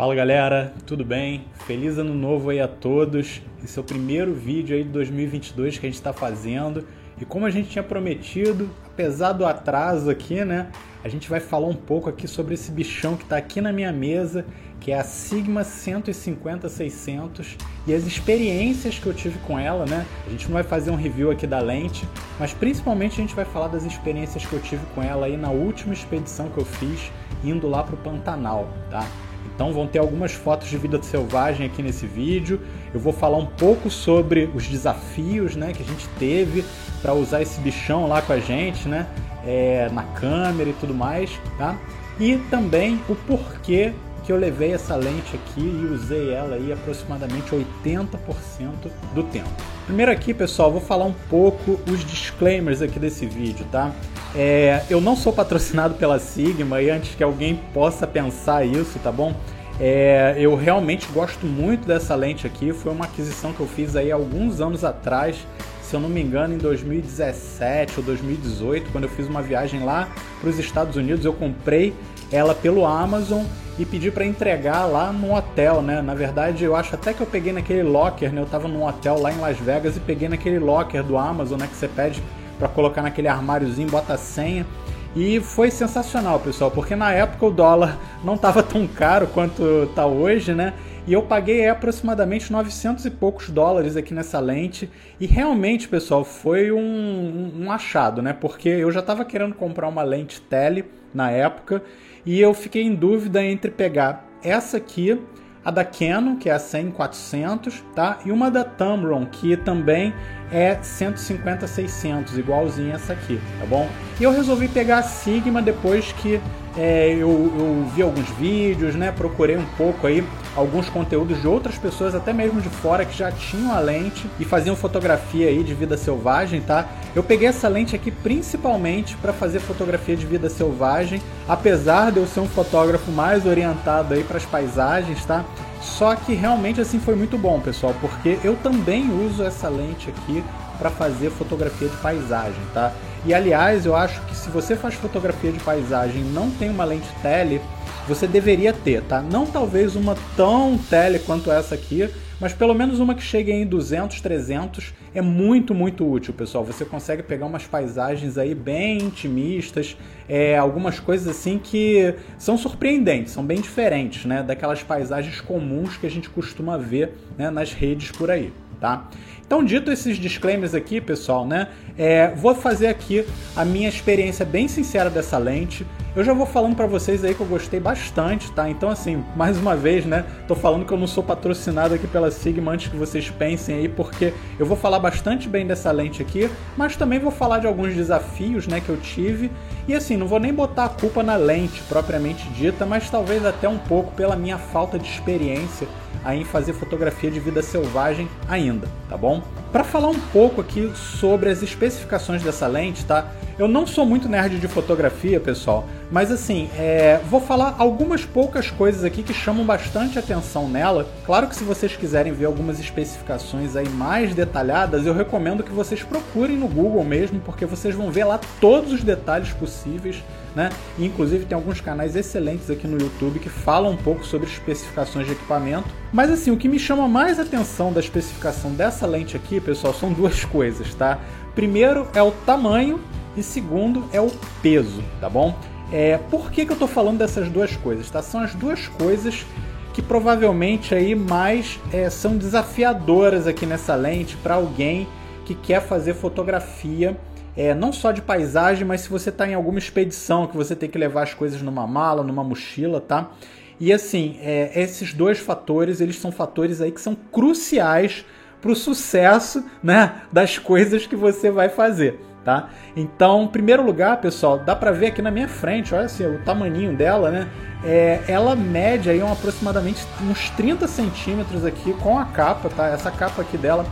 Fala galera, tudo bem? Feliz ano novo aí a todos. Esse é o primeiro vídeo aí de 2022 que a gente está fazendo. E como a gente tinha prometido, apesar do atraso aqui, né? A gente vai falar um pouco aqui sobre esse bichão que está aqui na minha mesa, que é a Sigma 150-600 e as experiências que eu tive com ela, né? A gente não vai fazer um review aqui da lente, mas principalmente a gente vai falar das experiências que eu tive com ela aí na última expedição que eu fiz, indo lá para o Pantanal, tá? Então vão ter algumas fotos de vida selvagem aqui nesse vídeo. Eu vou falar um pouco sobre os desafios né, que a gente teve para usar esse bichão lá com a gente, né? É, na câmera e tudo mais, tá? E também o porquê que eu levei essa lente aqui e usei ela aí aproximadamente 80% do tempo. Primeiro aqui, pessoal, vou falar um pouco os disclaimers aqui desse vídeo, tá? É, eu não sou patrocinado pela Sigma e antes que alguém possa pensar isso, tá bom? É, eu realmente gosto muito dessa lente aqui. Foi uma aquisição que eu fiz aí alguns anos atrás, se eu não me engano, em 2017 ou 2018, quando eu fiz uma viagem lá para os Estados Unidos. Eu comprei ela pelo Amazon e pedi para entregar lá no hotel, né? Na verdade, eu acho até que eu peguei naquele locker, né? Eu estava num hotel lá em Las Vegas e peguei naquele locker do Amazon, né? Que você pede para colocar naquele armáriozinho, bota a senha. E foi sensacional, pessoal, porque na época o dólar não estava tão caro quanto está hoje, né? E eu paguei aproximadamente 900 e poucos dólares aqui nessa lente. E realmente, pessoal, foi um, um achado, né? Porque eu já estava querendo comprar uma lente tele na época e eu fiquei em dúvida entre pegar essa aqui a da Canon, que é a 100-400, tá? E uma da Tamron, que também é 150-600, igualzinha essa aqui, tá bom? E eu resolvi pegar a Sigma depois que é, eu, eu, vi alguns vídeos, né? Procurei um pouco aí alguns conteúdos de outras pessoas, até mesmo de fora, que já tinham a lente e faziam fotografia aí de vida selvagem, tá? Eu peguei essa lente aqui principalmente para fazer fotografia de vida selvagem, apesar de eu ser um fotógrafo mais orientado aí para as paisagens, tá? Só que realmente assim foi muito bom, pessoal, porque eu também uso essa lente aqui para fazer fotografia de paisagem, tá? E aliás, eu acho que se você faz fotografia de paisagem e não tem uma lente tele, você deveria ter, tá? Não talvez uma tão tele quanto essa aqui, mas pelo menos uma que chegue em 200, 300 é muito, muito útil, pessoal. Você consegue pegar umas paisagens aí bem intimistas, é, algumas coisas assim que são surpreendentes, são bem diferentes, né? Daquelas paisagens comuns que a gente costuma ver né, nas redes por aí tá? Então, dito esses disclaimers aqui, pessoal, né? É, vou fazer aqui a minha experiência bem sincera dessa lente. Eu já vou falando para vocês aí que eu gostei bastante, tá? Então, assim, mais uma vez, né? Tô falando que eu não sou patrocinado aqui pela Sigma antes que vocês pensem aí, porque eu vou falar bastante bem dessa lente aqui, mas também vou falar de alguns desafios, né, que eu tive. E assim, não vou nem botar a culpa na lente propriamente dita, mas talvez até um pouco pela minha falta de experiência aí em fazer fotografia de vida selvagem ainda, tá bom? Para falar um pouco aqui sobre as especificações dessa lente, tá? Eu não sou muito nerd de fotografia, pessoal, mas assim, é, vou falar algumas poucas coisas aqui que chamam bastante atenção nela. Claro que se vocês quiserem ver algumas especificações aí mais detalhadas, eu recomendo que vocês procurem no Google mesmo, porque vocês vão ver lá todos os detalhes possíveis né? E, inclusive tem alguns canais excelentes aqui no YouTube que falam um pouco sobre especificações de equipamento. Mas assim, o que me chama mais atenção da especificação dessa lente aqui, pessoal, são duas coisas, tá? Primeiro é o tamanho e segundo é o peso, tá bom? É, por que, que eu estou falando dessas duas coisas? Tá? São as duas coisas que provavelmente aí mais é, são desafiadoras aqui nessa lente para alguém que quer fazer fotografia é, não só de paisagem, mas se você está em alguma expedição que você tem que levar as coisas numa mala, numa mochila, tá? E assim, é, esses dois fatores, eles são fatores aí que são cruciais para o sucesso né, das coisas que você vai fazer. Tá? Então, em primeiro lugar, pessoal, dá para ver aqui na minha frente, olha assim, o tamaninho dela, né? É, ela mede aí um, aproximadamente uns 30 centímetros aqui com a capa, tá? Essa capa aqui dela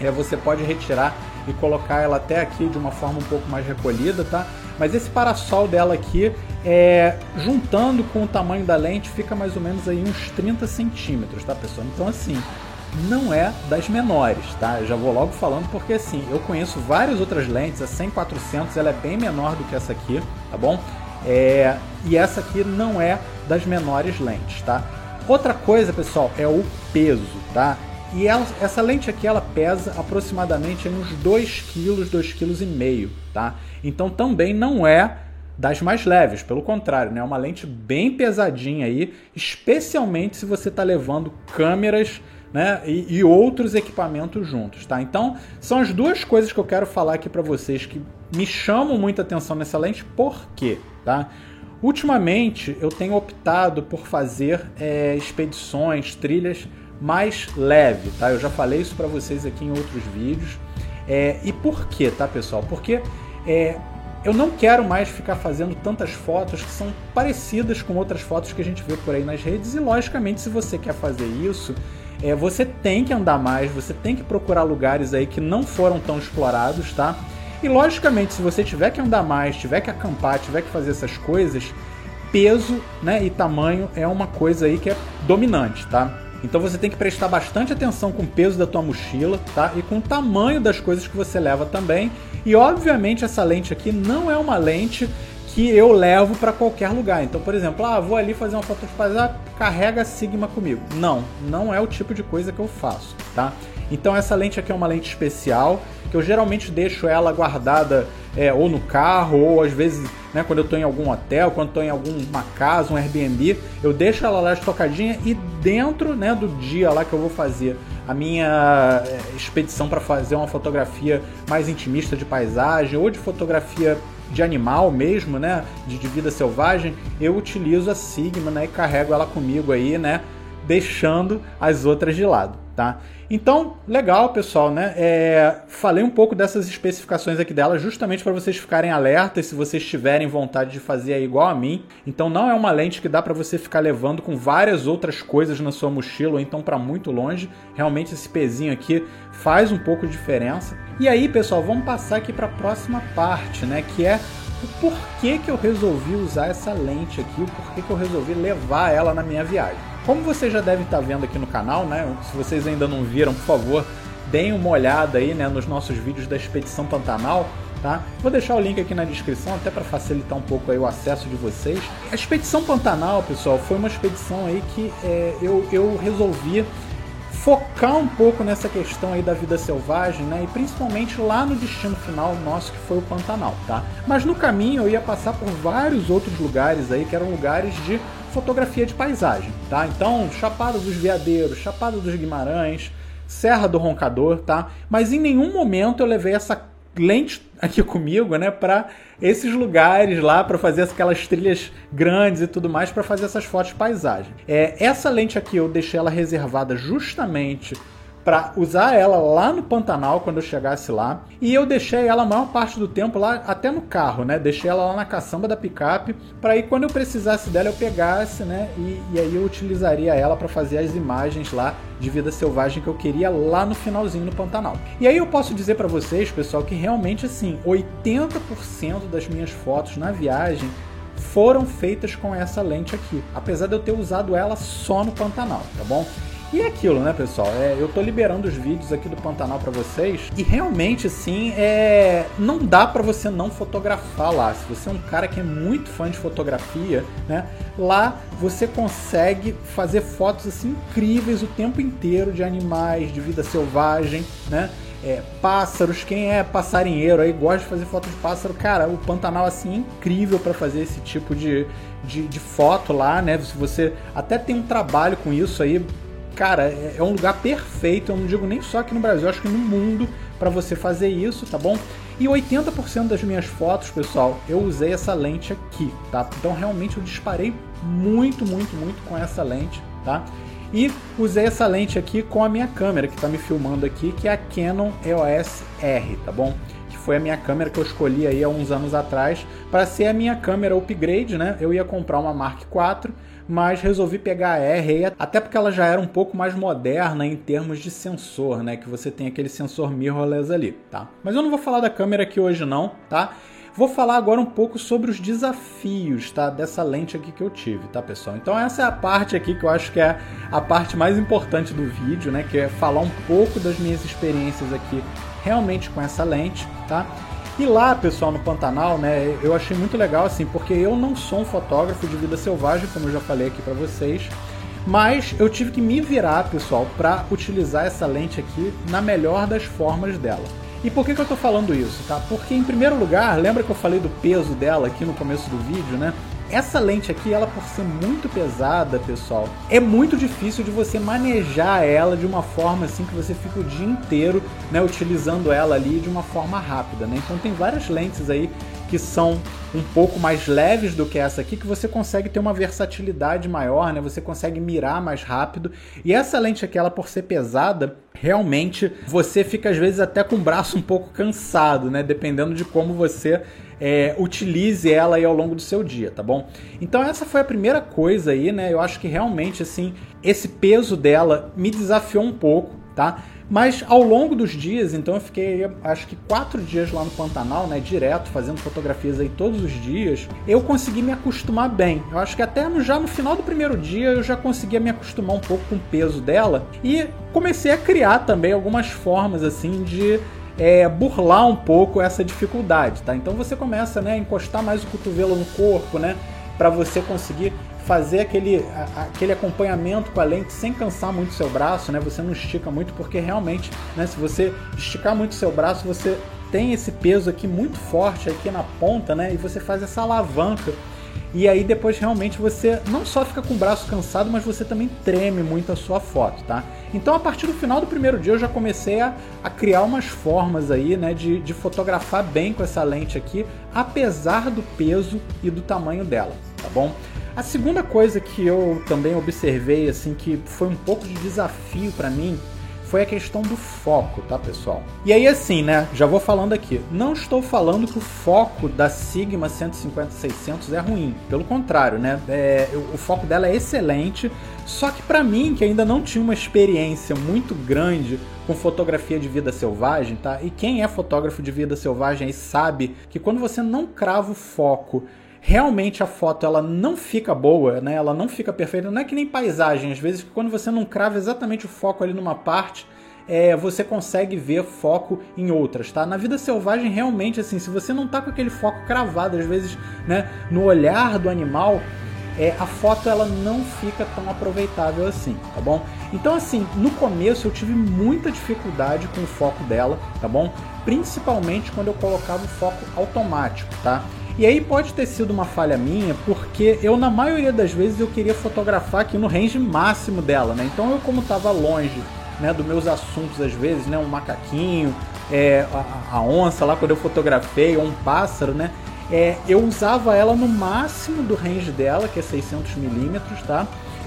é, você pode retirar e colocar ela até aqui de uma forma um pouco mais recolhida, tá? Mas esse parasol dela aqui, é, juntando com o tamanho da lente, fica mais ou menos aí uns 30 centímetros, tá pessoal? Então assim, não é das menores, tá? Eu já vou logo falando porque assim, eu conheço várias outras lentes, a 100-400 ela é bem menor do que essa aqui, tá bom? É, e essa aqui não é das menores lentes, tá? Outra coisa, pessoal, é o peso, tá? E ela, essa lente aqui ela pesa aproximadamente uns 2 kg, 2,5 kg, tá? Então também não é das mais leves, pelo contrário, né? É uma lente bem pesadinha aí, especialmente se você está levando câmeras né, e, e, outros equipamentos juntos, tá? Então, são as duas coisas que eu quero falar aqui para vocês que me chamam muita atenção nessa lente, por quê, tá? Ultimamente, eu tenho optado por fazer é, expedições, trilhas mais leve, tá? Eu já falei isso para vocês aqui em outros vídeos. É, e por quê, tá, pessoal? Porque é, eu não quero mais ficar fazendo tantas fotos que são parecidas com outras fotos que a gente vê por aí nas redes. E logicamente, se você quer fazer isso, é, você tem que andar mais, você tem que procurar lugares aí que não foram tão explorados, tá? E logicamente, se você tiver que andar mais, tiver que acampar, tiver que fazer essas coisas, peso né, e tamanho é uma coisa aí que é dominante, tá? Então você tem que prestar bastante atenção com o peso da tua mochila, tá? E com o tamanho das coisas que você leva também. E obviamente essa lente aqui não é uma lente que eu levo para qualquer lugar. Então, por exemplo, ah, vou ali fazer uma foto de paisagem, carrega Sigma comigo. Não, não é o tipo de coisa que eu faço, tá? Então essa lente aqui é uma lente especial que eu geralmente deixo ela guardada é, ou no carro ou às vezes né, quando eu estou em algum hotel, quando estou em alguma casa, um Airbnb, eu deixo ela lá estocadinha e dentro né, do dia lá que eu vou fazer a minha é, expedição para fazer uma fotografia mais intimista de paisagem ou de fotografia de animal mesmo, né, de, de vida selvagem, eu utilizo a Sigma né, e carrego ela comigo aí, né, deixando as outras de lado tá? Então, legal, pessoal, né? É, falei um pouco dessas especificações aqui dela justamente para vocês ficarem alertas se vocês tiverem vontade de fazer aí igual a mim. Então, não é uma lente que dá para você ficar levando com várias outras coisas na sua mochila ou então para muito longe. Realmente esse pezinho aqui faz um pouco de diferença. E aí, pessoal, vamos passar aqui para a próxima parte, né? Que é o porquê que eu resolvi usar essa lente aqui, o porquê que eu resolvi levar ela na minha viagem. Como vocês já devem estar vendo aqui no canal, né? Se vocês ainda não viram, por favor, deem uma olhada aí, né, nos nossos vídeos da Expedição Pantanal, tá? Vou deixar o link aqui na descrição até para facilitar um pouco aí o acesso de vocês. A Expedição Pantanal, pessoal, foi uma expedição aí que é, eu, eu resolvi focar um pouco nessa questão aí da vida selvagem, né? E principalmente lá no destino final nosso que foi o Pantanal, tá? Mas no caminho eu ia passar por vários outros lugares aí que eram lugares de fotografia de paisagem, tá? Então, Chapada dos Veadeiros, Chapada dos Guimarães, Serra do Roncador, tá? Mas em nenhum momento eu levei essa lente aqui comigo, né, para esses lugares lá para fazer aquelas trilhas grandes e tudo mais para fazer essas fotos de paisagem. É, essa lente aqui eu deixei ela reservada justamente para usar ela lá no Pantanal quando eu chegasse lá. E eu deixei ela a maior parte do tempo lá, até no carro, né? Deixei ela lá na caçamba da picape, para aí quando eu precisasse dela eu pegasse, né? E, e aí eu utilizaria ela para fazer as imagens lá de vida selvagem que eu queria lá no finalzinho no Pantanal. E aí eu posso dizer para vocês, pessoal, que realmente assim, 80% das minhas fotos na viagem foram feitas com essa lente aqui, apesar de eu ter usado ela só no Pantanal, tá bom? E é aquilo, né, pessoal? É, eu tô liberando os vídeos aqui do Pantanal para vocês e realmente, assim, é, não dá para você não fotografar lá. Se você é um cara que é muito fã de fotografia, né, lá você consegue fazer fotos assim incríveis o tempo inteiro de animais, de vida selvagem, né? É, pássaros, quem é passarinheiro aí gosta de fazer foto de pássaro, cara, o Pantanal assim é incrível para fazer esse tipo de, de, de, foto lá, né? Se você até tem um trabalho com isso aí, cara, é, é um lugar perfeito. Eu não digo nem só aqui no Brasil, acho que no mundo para você fazer isso, tá bom? E 80% das minhas fotos, pessoal, eu usei essa lente aqui, tá? Então realmente eu disparei muito, muito, muito com essa lente, tá? E usei essa lente aqui com a minha câmera que está me filmando aqui, que é a Canon EOS R, tá bom? Que foi a minha câmera que eu escolhi aí há uns anos atrás para ser a minha câmera upgrade, né? Eu ia comprar uma Mark IV mas resolvi pegar a R, até porque ela já era um pouco mais moderna em termos de sensor, né? Que você tem aquele sensor mirrorless ali, tá? Mas eu não vou falar da câmera aqui hoje não, tá? Vou falar agora um pouco sobre os desafios, tá? Dessa lente aqui que eu tive, tá, pessoal? Então essa é a parte aqui que eu acho que é a parte mais importante do vídeo, né? Que é falar um pouco das minhas experiências aqui realmente com essa lente, tá? E lá, pessoal, no Pantanal, né, eu achei muito legal assim, porque eu não sou um fotógrafo de vida selvagem, como eu já falei aqui para vocês, Mas eu tive que me virar, pessoal, para utilizar essa lente aqui na melhor das formas dela. E por que, que eu estou falando isso, tá? Porque em primeiro lugar, lembra que eu falei do peso dela aqui no começo do vídeo, né? Essa lente aqui, ela por ser muito pesada, pessoal, é muito difícil de você manejar ela de uma forma assim que você fica o dia inteiro, né, utilizando ela ali de uma forma rápida, né? Então tem várias lentes aí que são um pouco mais leves do que essa aqui, que você consegue ter uma versatilidade maior, né? Você consegue mirar mais rápido. E essa lente aqui, ela por ser pesada, realmente você fica às vezes até com o braço um pouco cansado, né? Dependendo de como você é, utilize ela aí ao longo do seu dia, tá bom? Então essa foi a primeira coisa aí, né? Eu acho que realmente assim esse peso dela me desafiou um pouco, tá? Mas ao longo dos dias, então eu fiquei acho que quatro dias lá no Pantanal, né, direto, fazendo fotografias aí todos os dias, eu consegui me acostumar bem. Eu acho que até no, já no final do primeiro dia eu já conseguia me acostumar um pouco com o peso dela e comecei a criar também algumas formas assim de é, burlar um pouco essa dificuldade, tá? Então você começa, né, a encostar mais o cotovelo no corpo, né, para você conseguir fazer aquele, aquele acompanhamento com a lente sem cansar muito seu braço, né? Você não estica muito porque realmente, né, se você esticar muito seu braço, você tem esse peso aqui muito forte aqui na ponta, né? E você faz essa alavanca. E aí depois realmente você não só fica com o braço cansado, mas você também treme muito a sua foto, tá? Então a partir do final do primeiro dia eu já comecei a, a criar umas formas aí, né, de, de fotografar bem com essa lente aqui, apesar do peso e do tamanho dela, tá bom? A segunda coisa que eu também observei, assim, que foi um pouco de desafio para mim, foi a questão do foco, tá, pessoal? E aí, assim, né, já vou falando aqui, não estou falando que o foco da Sigma 150-600 é ruim, pelo contrário, né, é, o foco dela é excelente, só que para mim, que ainda não tinha uma experiência muito grande com fotografia de vida selvagem, tá? E quem é fotógrafo de vida selvagem aí sabe que quando você não crava o foco realmente a foto ela não fica boa, né? Ela não fica perfeita. Não é que nem paisagem, às vezes quando você não crava exatamente o foco ali numa parte, é, você consegue ver foco em outras, tá? Na vida selvagem, realmente, assim, se você não tá com aquele foco cravado, às vezes, né, no olhar do animal, é, a foto ela não fica tão aproveitável assim, tá bom? Então, assim, no começo eu tive muita dificuldade com o foco dela, tá bom? Principalmente quando eu colocava o foco automático, tá? E aí pode ter sido uma falha minha, porque eu na maioria das vezes eu queria fotografar aqui no range máximo dela, né? Então eu como estava longe, né, dos meus assuntos às vezes, né, um macaquinho, é, a, a, onça lá quando eu fotografei, ou um pássaro, né? É, eu usava ela no máximo do range dela, que é 600 milímetros, tá?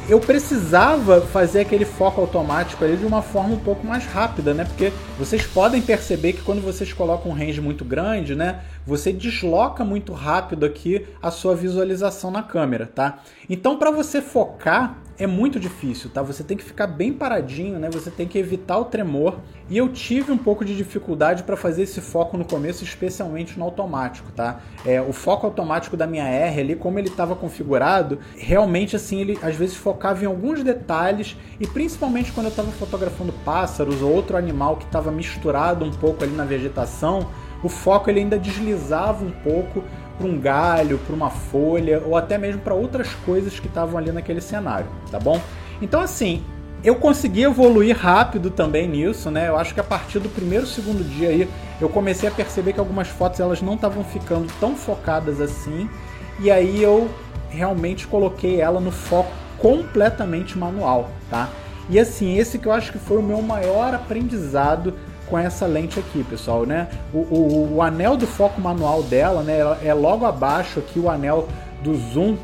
Eu precisava fazer aquele foco automático ali de uma forma um pouco mais rápida, né? Porque vocês podem perceber que quando vocês colocam um range muito grande, né? Você desloca muito rápido aqui a sua visualização na câmera, tá? Então, para você focar, é muito difícil, tá? Você tem que ficar bem paradinho, né? Você tem que evitar o tremor. E eu tive um pouco de dificuldade para fazer esse foco no começo, especialmente no automático, tá? É, o foco automático da minha R ali, como ele estava configurado, realmente assim ele às vezes focava em alguns detalhes e principalmente quando eu estava fotografando pássaros ou outro animal que estava misturado um pouco ali na vegetação, o foco ele ainda deslizava um pouco para um galho, para uma folha ou até mesmo para outras coisas que estavam ali naquele cenário, tá bom? Então assim, eu consegui evoluir rápido também nisso, né? Eu acho que a partir do primeiro, segundo dia aí, eu comecei a perceber que algumas fotos elas não estavam ficando tão focadas assim, e aí eu realmente coloquei ela no foco completamente manual, tá? E assim, esse que eu acho que foi o meu maior aprendizado com essa lente aqui, pessoal, né? O, o, o anel do foco manual dela, né, é logo abaixo aqui o anel do zoom.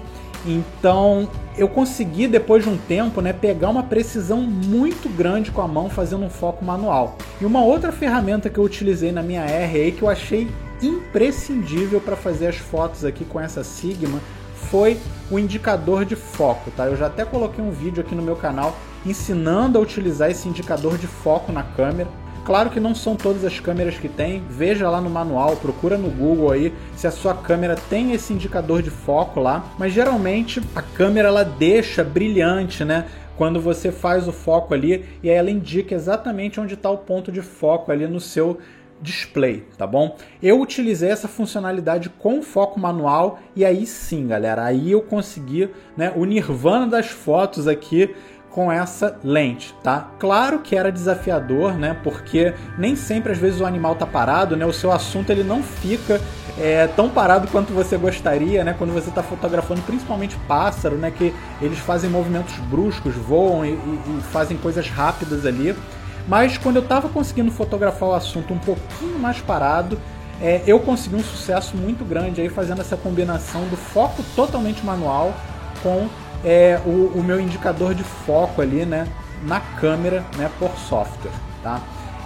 Então, eu consegui depois de um tempo, né, pegar uma precisão muito grande com a mão fazendo um foco manual. E uma outra ferramenta que eu utilizei na minha R aí que eu achei imprescindível para fazer as fotos aqui com essa Sigma foi o indicador de foco, tá? Eu já até coloquei um vídeo aqui no meu canal ensinando a utilizar esse indicador de foco na câmera. Claro que não são todas as câmeras que tem, veja lá no manual, procura no Google aí se a sua câmera tem esse indicador de foco lá, mas geralmente a câmera ela deixa brilhante, né? Quando você faz o foco ali e ela indica exatamente onde está o ponto de foco ali no seu display, tá bom? Eu utilizei essa funcionalidade com foco manual e aí sim, galera, aí eu consegui né, o nirvana das fotos aqui com essa lente, tá? Claro que era desafiador, né? Porque nem sempre às vezes o animal tá parado, né? O seu assunto ele não fica é, tão parado quanto você gostaria, né? Quando você está fotografando, principalmente pássaro, né? Que eles fazem movimentos bruscos, voam e, e, e fazem coisas rápidas ali. Mas quando eu estava conseguindo fotografar o assunto um pouquinho mais parado, é, eu consegui um sucesso muito grande aí fazendo essa combinação do foco totalmente manual com é, o, o, meu indicador de foco ali, né, na câmera, né, por software, tá?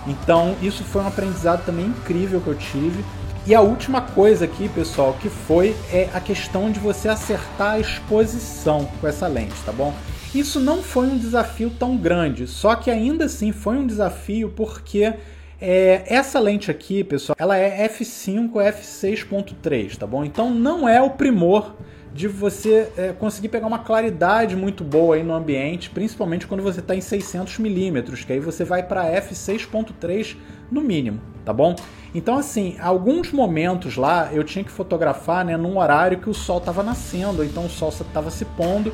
Então isso foi um aprendizado também incrível que eu tive. E a última coisa aqui, pessoal, que foi é a questão de você acertar a exposição com essa lente, tá bom? Isso não foi um desafio tão grande, só que ainda assim foi um desafio porque é, essa lente aqui, pessoal, ela é f5 f6.3, tá bom? Então não é o primor de você é, conseguir pegar uma claridade muito boa aí no ambiente, principalmente quando você está em 600 milímetros, que aí você vai para f6.3 no mínimo, tá bom? Então assim, alguns momentos lá eu tinha que fotografar, né, num horário que o sol estava nascendo, ou então o sol estava se pondo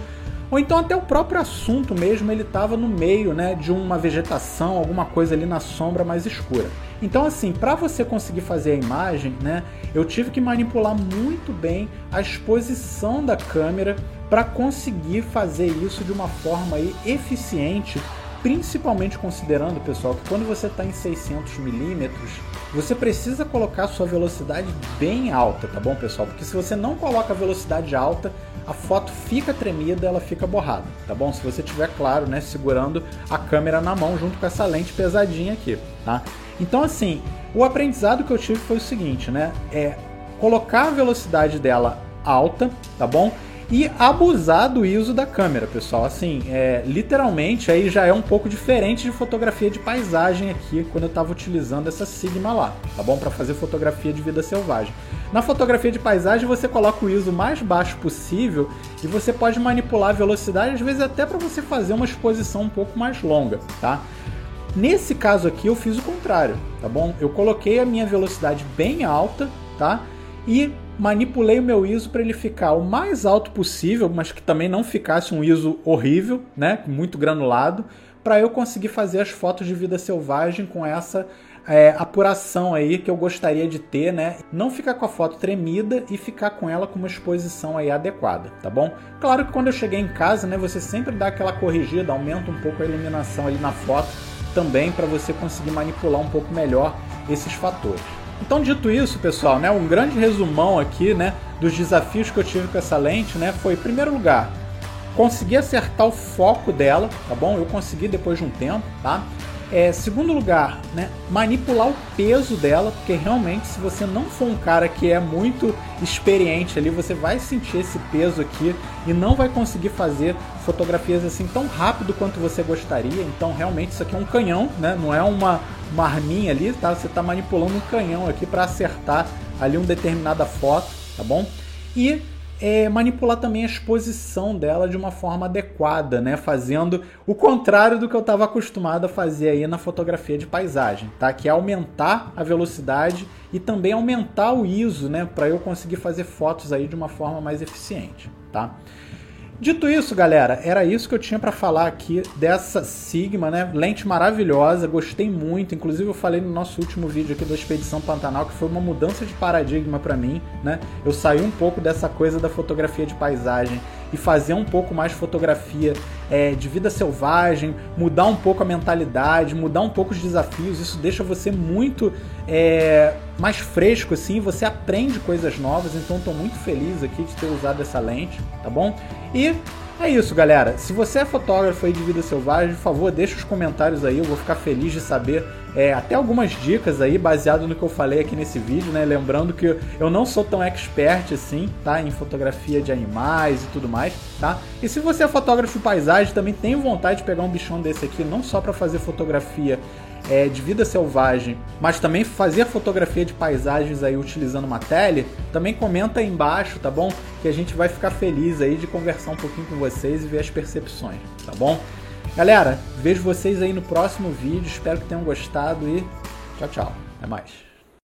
ou então até o próprio assunto mesmo ele estava no meio né, de uma vegetação, alguma coisa ali na sombra mais escura. Então assim, para você conseguir fazer a imagem, né, eu tive que manipular muito bem a exposição da câmera para conseguir fazer isso de uma forma aí eficiente, principalmente considerando, pessoal, que quando você está em 600 milímetros, você precisa colocar sua velocidade bem alta, tá bom, pessoal? Porque se você não coloca a velocidade alta, a foto fica tremida, ela fica borrada, tá bom? Se você tiver, claro, né, segurando a câmera na mão junto com essa lente pesadinha aqui, tá? Então, assim, o aprendizado que eu tive foi o seguinte, né? É colocar a velocidade dela alta, tá bom? E abusar do ISO da câmera, pessoal. Assim, é, literalmente aí já é um pouco diferente de fotografia de paisagem aqui, quando eu estava utilizando essa Sigma lá, tá bom? Para fazer fotografia de vida selvagem. Na fotografia de paisagem você coloca o ISO mais baixo possível e você pode manipular a velocidade, às vezes até para você fazer uma exposição um pouco mais longa, tá? Nesse caso aqui eu fiz o contrário, tá bom? Eu coloquei a minha velocidade bem alta, tá? E manipulei o meu ISO para ele ficar o mais alto possível, mas que também não ficasse um ISO horrível, né, muito granulado, para eu conseguir fazer as fotos de vida selvagem com essa é, apuração aí que eu gostaria de ter, né? Não ficar com a foto tremida e ficar com ela com uma exposição aí adequada, tá bom? Claro que quando eu cheguei em casa, né, você sempre dá aquela corrigida, aumenta um pouco a iluminação ali na foto também para você conseguir manipular um pouco melhor esses fatores. Então, dito isso, pessoal, né, um grande resumão aqui, né, dos desafios que eu tive com essa lente, né, foi, em primeiro lugar, conseguir acertar o foco dela, tá bom? Eu consegui depois de um tempo, tá? É, segundo lugar, né, manipular o peso dela, porque realmente se você não for um cara que é muito experiente ali, você vai sentir esse peso aqui e não vai conseguir fazer fotografias assim tão rápido quanto você gostaria. Então realmente isso aqui é um canhão, né? Não é uma, uma arminha ali, tá? Você está manipulando um canhão aqui para acertar ali uma determinada foto, tá bom? E é, manipular também a exposição dela de uma forma adequada, né? Fazendo o contrário do que eu estava acostumado a fazer aí na fotografia de paisagem, tá? Que é aumentar a velocidade e também aumentar o ISO, né? Para eu conseguir fazer fotos aí de uma forma mais eficiente, tá? Dito isso, galera, era isso que eu tinha para falar aqui dessa Sigma, né? Lente maravilhosa, gostei muito. Inclusive eu falei no nosso último vídeo aqui da Expedição Pantanal que foi uma mudança de paradigma para mim, né? Eu saí um pouco dessa coisa da fotografia de paisagem e fazer um pouco mais fotografia é, de vida selvagem, mudar um pouco a mentalidade, mudar um pouco os desafios. Isso deixa você muito é, mais fresco, assim. Você aprende coisas novas. Então, estou muito feliz aqui de ter usado essa lente, tá bom? E é isso, galera. Se você é fotógrafo aí de vida selvagem, por favor, deixa os comentários aí. Eu vou ficar feliz de saber é, até algumas dicas aí, baseado no que eu falei aqui nesse vídeo, né? Lembrando que eu não sou tão expert assim, tá? Em fotografia de animais e tudo mais, tá? E se você é fotógrafo de paisagem, também tem vontade de pegar um bichão desse aqui, não só para fazer fotografia é, de vida selvagem, mas também fazer fotografia de paisagens aí utilizando uma tele, também comenta aí embaixo, tá bom? Que a gente vai ficar feliz aí de conversar um pouquinho com vocês e ver as percepções, tá bom? Galera, vejo vocês aí no próximo vídeo, espero que tenham gostado e tchau, tchau. Até mais.